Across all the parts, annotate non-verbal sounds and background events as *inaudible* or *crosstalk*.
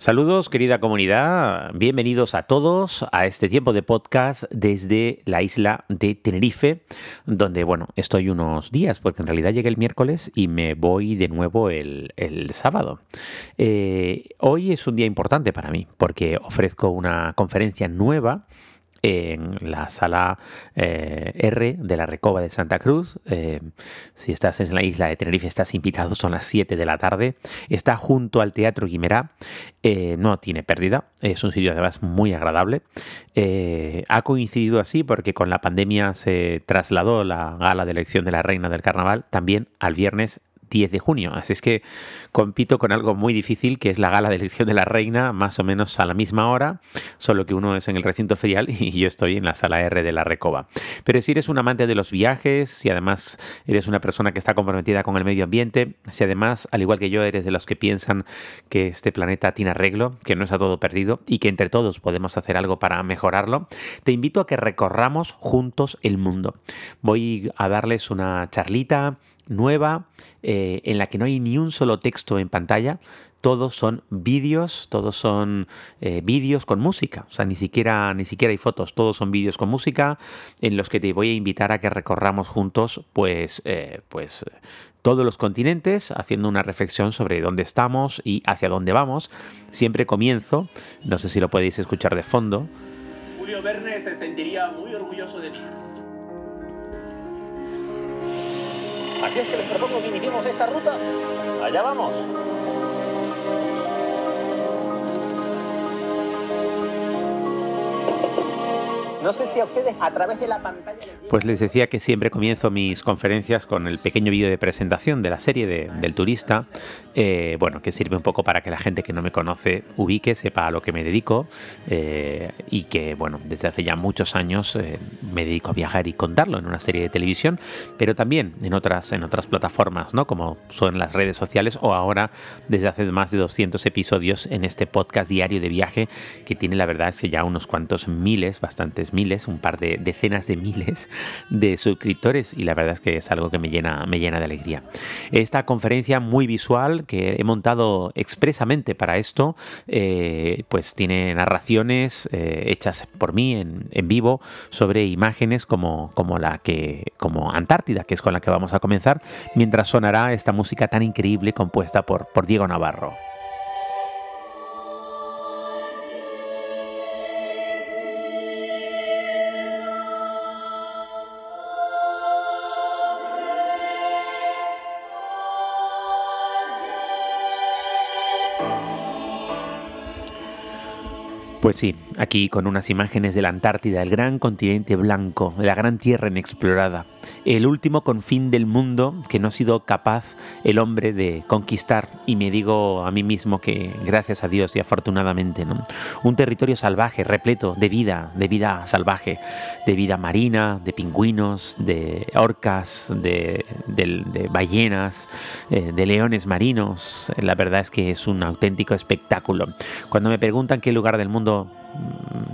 Saludos querida comunidad, bienvenidos a todos a este tiempo de podcast desde la isla de Tenerife, donde bueno, estoy unos días, porque en realidad llegué el miércoles y me voy de nuevo el, sábado. Eh, hoy es un día importante para mí, porque ofrezco una conferencia nueva en la sala eh, R de la Recoba de Santa Cruz. Eh, si estás en la isla de Tenerife, estás invitado, son las 7 de la tarde. Está junto al Teatro Guimerá, eh, no tiene pérdida, es un sitio además muy agradable. ha coincidido así porque con la pandemia se trasladó la gala de elección de la Reina del Carnaval también al viernes 10 de junio. Así es que compito con algo muy difícil, que es la gala de elección de la reina, más o menos a la misma hora, solo que uno es en el recinto ferial *laughs* y yo estoy en la sala R de la Recoba. Pero si eres un amante de los viajes, si además eres una persona que está comprometida con el medio ambiente, si además, al igual que yo, eres de los que piensan que este planeta tiene arreglo, que no está todo perdido y que entre todos podemos hacer algo para mejorarlo, te invito a que recorramos juntos el mundo. Voy a darles una charlita nueva eh, en la que no hay ni un solo texto en pantalla. Todos son vídeos, todos son eh, vídeos con música. O sea, ni siquiera, ni siquiera hay fotos, todos son vídeos con música en los que te voy a invitar a que recorramos juntos, pues, eh, pues todos los continentes, haciendo una reflexión sobre dónde estamos y hacia dónde vamos. Siempre comienzo, no sé si lo podéis escuchar de fondo. Julio Verne se sentiría muy orgulloso de mí. Así es que les propongo que iniciemos esta ruta. Allá vamos. No sé si a ustedes a través de la pantalla... Pues les decía que siempre comienzo mis conferencias con el pequeño vídeo de presentación de la serie del turista, eh, bueno, que sirve un poco para que la gente que no me conoce ubique, sepa a lo que me dedico eh, y que, bueno, desde hace ya muchos años eh, me dedico a viajar y contarlo en una serie de televisión, pero también en otras, en otras plataformas, ¿no? Como son las redes sociales o ahora desde hace más de 200 episodios en este podcast diario de viaje que tiene la verdad es que ya unos cuantos miles, bastantes miles, un par de decenas de miles de suscriptores y la verdad es que es algo que me llena, me llena de alegría. Esta conferencia muy visual que he montado expresamente para esto, eh, pues tiene narraciones eh, hechas por mí en, vivo sobre imágenes como, como la que, como Antártida, que es con la que vamos a comenzar, mientras sonará esta música tan increíble compuesta por, por Diego Navarro. Pues sí, aquí con unas imágenes de la Antártida, el gran continente blanco, la gran tierra inexplorada, el último confín del mundo que no ha sido capaz el hombre de conquistar. Y me digo a mí mismo que gracias a Dios y afortunadamente, ¿no? un territorio salvaje, repleto de vida, de vida salvaje, de vida marina, de pingüinos, de orcas, de, ballenas, eh, de leones marinos. La verdad es que es un auténtico espectáculo. Cuando me preguntan qué lugar del mundo mundo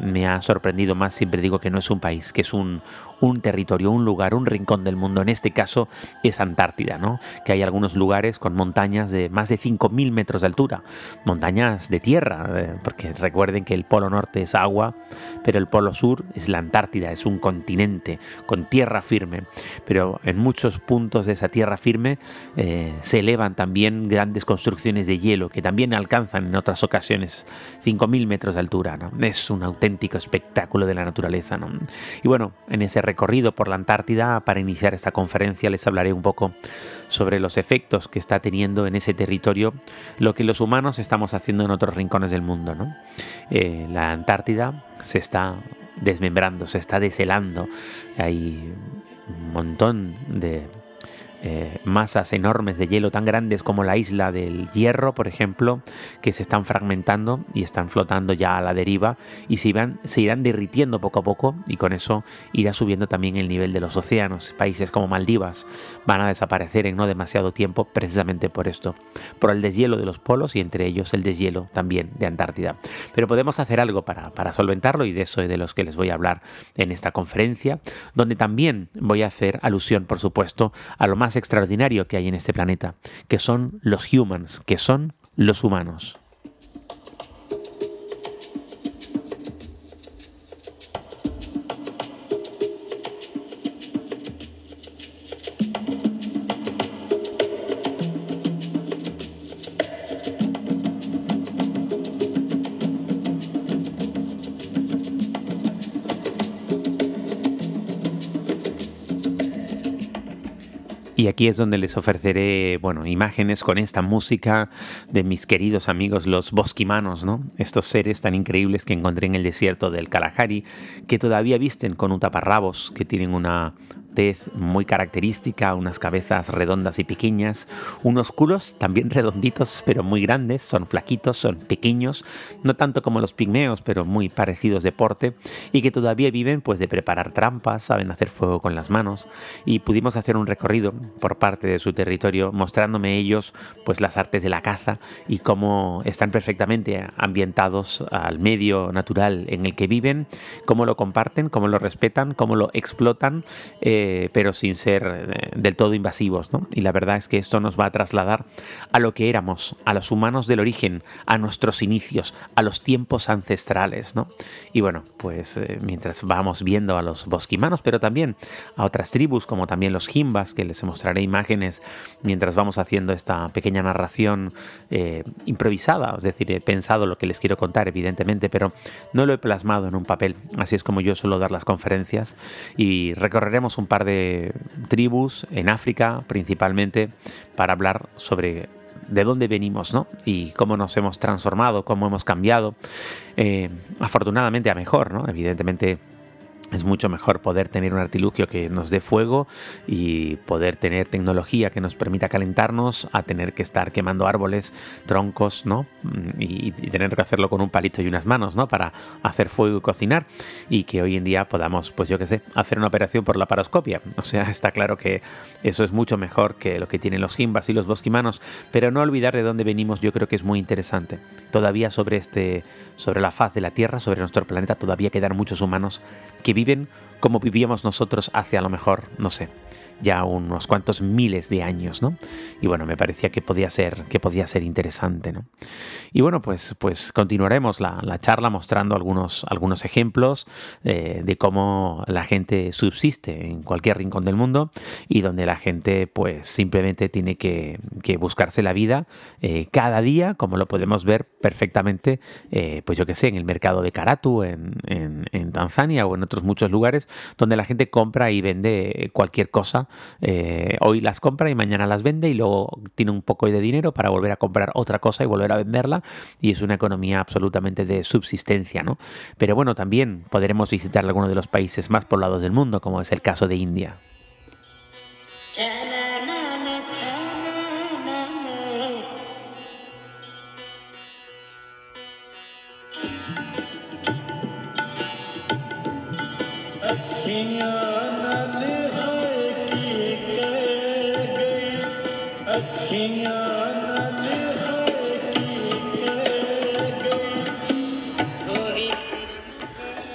me ha sorprendido más, siempre digo que no es un país, que es un, un territorio, un lugar, un rincón del mundo. En este caso es Antártida, ¿no? Que hay algunos lugares con montañas de más de 5.000 metros de altura, montañas de tierra, eh, porque recuerden que el polo norte es agua, pero el polo sur es la Antártida, es un continente con tierra firme. Pero en muchos puntos de esa tierra firme eh, se elevan también grandes construcciones de hielo que también alcanzan en otras ocasiones 5.000 metros de altura. Es un auténtico espectáculo de la naturaleza. ¿no? Y bueno, en ese recorrido por la Antártida, para iniciar esta conferencia les hablaré un poco sobre los efectos que está teniendo en ese territorio lo que los humanos estamos haciendo en otros rincones del mundo. Eh, la Antártida se está desmembrando, se está deshelando. Hay un montón de eh, masas enormes de hielo tan grandes como la isla del Hierro, por ejemplo, que se están fragmentando y están flotando ya a la deriva y se, irán derritiendo poco a poco y con eso irá subiendo también el nivel de los océanos. Países como Maldivas van a desaparecer en no demasiado tiempo precisamente por esto, por el deshielo de los polos y entre ellos el deshielo también de Antártida. Pero podemos hacer algo para, para solventarlo y de eso es de los que les voy a hablar en esta conferencia, donde también voy a hacer alusión, por supuesto, a lo más extraordinario que hay en este planeta, que son los humans, que son los humanos. Y aquí es donde les ofreceré, bueno, imágenes con esta música de mis queridos amigos los bosquimanos, ¿no? Estos seres tan increíbles que encontré en el desierto del Kalahari, que todavía visten con un taparrabos, que tienen una muy característica, unas cabezas redondas y pequeñas, unos culos también *laughs* redonditos pero muy grandes, son flaquitos, son pequeños, no tanto como los pigmeos, pero muy parecidos de porte, y que todavía viven pues de preparar trampas, saben hacer fuego con las manos, y pudimos hacer un recorrido por parte de su territorio mostrándome ellos pues las artes de la caza y cómo están perfectamente ambientados al medio natural en el que viven, cómo lo comparten, cómo lo respetan, cómo lo explotan. Eh, eh, pero sin ser eh, del todo invasivos. Y la verdad es que esto nos va a trasladar a lo que éramos, a los humanos del origen, a nuestros inicios, a los tiempos ancestrales. Y bueno, pues eh, mientras vamos viendo a los bosquimanos, pero también a otras tribus, como también los jimbas, que les mostraré imágenes mientras vamos haciendo esta pequeña narración improvisada, es decir, he pensado lo que les quiero contar, evidentemente, pero no lo he plasmado en un papel. Así es como yo suelo dar las conferencias y recorreremos un par de tribus en África principalmente para hablar sobre de dónde venimos ¿no? y cómo nos hemos transformado, cómo hemos cambiado, eh, afortunadamente a mejor, ¿no? evidentemente es mucho mejor poder tener un artilugio que nos dé fuego y poder tener tecnología que nos permita calentarnos a tener que estar quemando árboles, troncos, ¿no? Mm, y, tener que hacerlo con un palito y unas manos, ¿no? Para hacer fuego y cocinar y que hoy en día podamos, pues yo qué sé, hacer una operación por la paroscopia. O sea, *laughs* está claro que eso es mucho mejor que lo que tienen los jimbas y los bosquimanos, pero no olvidar de dónde venimos yo creo que es muy interesante. Todavía sobre este sobre la faz de la Tierra, sobre nuestro planeta todavía quedan muchos humanos que viven como vivíamos nosotros hace a lo mejor, no sé, ya unos cuantos miles de años, ¿no? Y bueno, me parecía que podía ser, que podía ser interesante, ¿no? Y bueno, pues, pues continuaremos la, charla mostrando algunos, algunos ejemplos eh, de cómo la gente subsiste en cualquier rincón del mundo y donde la gente pues simplemente tiene que, buscarse la vida eh, cada día, como lo podemos ver perfectamente, eh, pues yo que sé, en el mercado de Karatu, en, en Tanzania o en otros muchos lugares, donde la gente compra y vende cualquier cosa eh, hoy las compra y mañana las vende y luego tiene un poco de dinero para volver a comprar otra cosa y volver a venderla y es una economía absolutamente de subsistencia, ¿no? Pero bueno, también podremos visitar algunos de los países más poblados del mundo, como es el caso de India.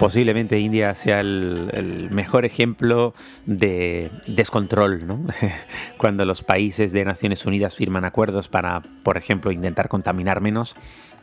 Posiblemente India sea el, mejor ejemplo de descontrol, ¿no? *laughs* Cuando los países de Naciones Unidas firman acuerdos para, por ejemplo, intentar contaminar menos,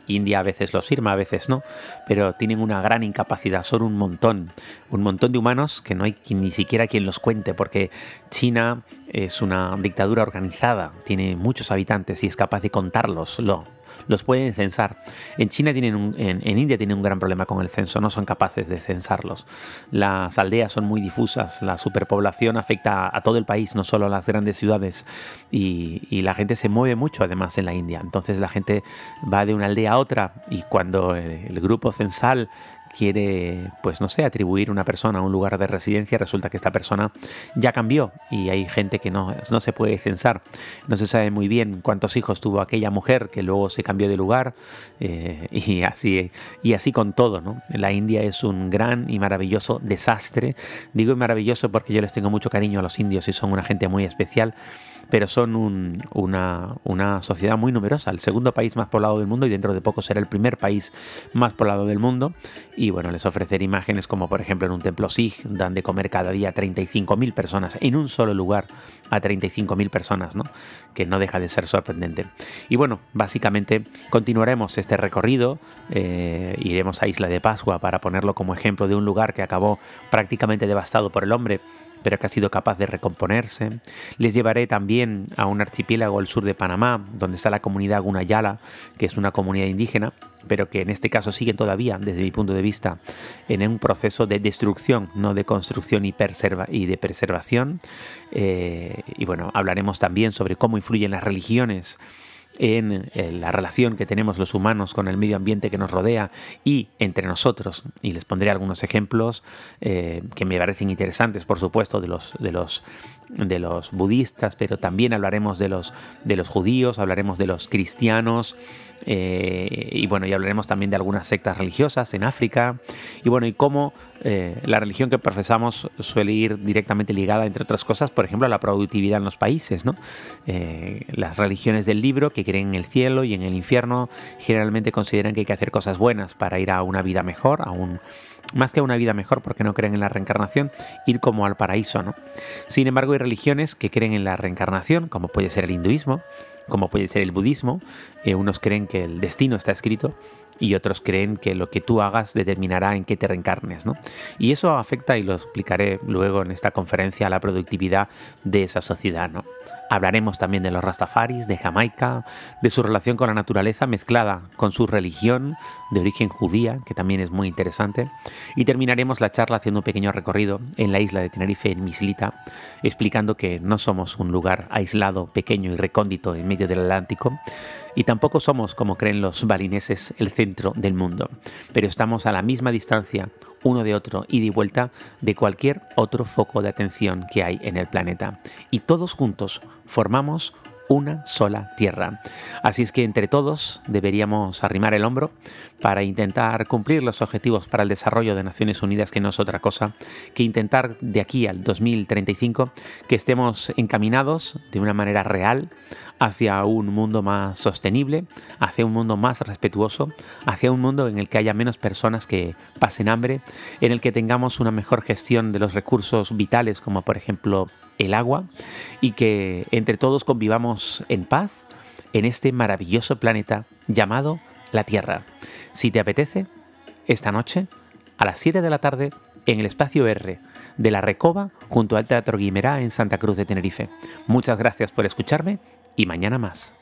India a veces los firma, a veces no, pero tienen una gran incapacidad, son un montón, un montón de humanos que no hay ni siquiera quien los cuente, porque China es una dictadura organizada, tiene muchos habitantes y es capaz de contarlos, lo, los pueden censar. En China tienen en, India tienen un gran problema con el censo, no son capaces de censarlos. Las aldeas son muy difusas, la superpoblación afecta a todo el país, no solo a las grandes ciudades, y, la gente se mueve mucho además en la India. Entonces la gente va de una aldea a otra y cuando el grupo censal quiere, pues no sé, atribuir una persona a un lugar de residencia, resulta que esta persona ya cambió y hay gente que no, no se puede censar. No se sabe muy bien cuántos hijos tuvo aquella mujer que luego se cambió de lugar eh, y, así, y así con todo. ¿no? La India es un gran y maravilloso desastre. Digo maravilloso porque yo les tengo mucho cariño a los indios y son una gente muy especial pero son una, sociedad muy numerosa, el segundo país más poblado del mundo y dentro de poco será el primer país más poblado del mundo. Y bueno, les ofrecer imágenes como por ejemplo en un templo Sikh dan de comer cada día a 35.000 personas en un solo lugar a 35.000 personas, ¿no? que no deja de ser sorprendente. Y bueno, básicamente continuaremos este recorrido, eh, iremos a Isla de Pascua para ponerlo como ejemplo de un lugar que acabó prácticamente devastado por el hombre pero que ha sido capaz de recomponerse. Les llevaré también a un archipiélago al sur de Panamá, donde está la comunidad Gunayala, que es una comunidad indígena, pero que en este caso sigue todavía, desde mi punto de vista, en un proceso de destrucción, no de construcción y, de preservación. Eh, y bueno, hablaremos también sobre cómo influyen las religiones en, la relación que tenemos los humanos con el medio ambiente que nos rodea y entre nosotros. Y les pondré algunos ejemplos eh, que me parecen interesantes, por supuesto, de los, de los de los budistas, pero también hablaremos de los, de los judíos, hablaremos de los cristianos, eh, y bueno, y hablaremos también de algunas sectas religiosas en África, y bueno, y cómo eh, la religión que profesamos suele ir directamente ligada, entre otras cosas, por ejemplo, a la productividad en los países, ¿no? Eh, las religiones del libro que creen en el cielo y en el infierno generalmente consideran que hay que hacer cosas buenas para ir a una vida mejor, a más que a una vida mejor porque no creen en la reencarnación, ir como al paraíso, ¿no? Sin embargo, hay religiones que creen en la reencarnación, como puede ser el hinduismo, como puede ser el budismo. Eh, unos creen que el destino está escrito y otros creen que lo que tú hagas determinará en qué te reencarnes, ¿no? Y eso afecta, y lo explicaré luego en esta conferencia, a la productividad de esa sociedad, ¿no? Hablaremos también de los rastafaris, de Jamaica, de su relación con la naturaleza mezclada con su religión de origen judía, que también es muy interesante. Y terminaremos la charla haciendo un pequeño recorrido en la isla de Tenerife, en Mislita, explicando que no somos un lugar aislado, pequeño y recóndito en medio del Atlántico, y tampoco somos, como creen los balineses, el centro del mundo, pero estamos a la misma distancia uno de otro y de vuelta de cualquier otro foco de atención que hay en el planeta. Y todos juntos formamos una sola tierra. Así es que entre todos deberíamos arrimar el hombro para intentar cumplir los objetivos para el desarrollo de Naciones Unidas, que no es otra cosa que intentar de aquí al 2035 que estemos encaminados de una manera real hacia un mundo más sostenible, hacia un mundo más respetuoso, hacia un mundo en el que haya menos personas que pasen hambre, en el que tengamos una mejor gestión de los recursos vitales como por ejemplo el agua y que entre todos convivamos en paz en este maravilloso planeta llamado la Tierra. Si te apetece, esta noche, a las 7 de la tarde, en el espacio R de la Recoba, junto al Teatro Guimerá en Santa Cruz de Tenerife. Muchas gracias por escucharme y mañana más.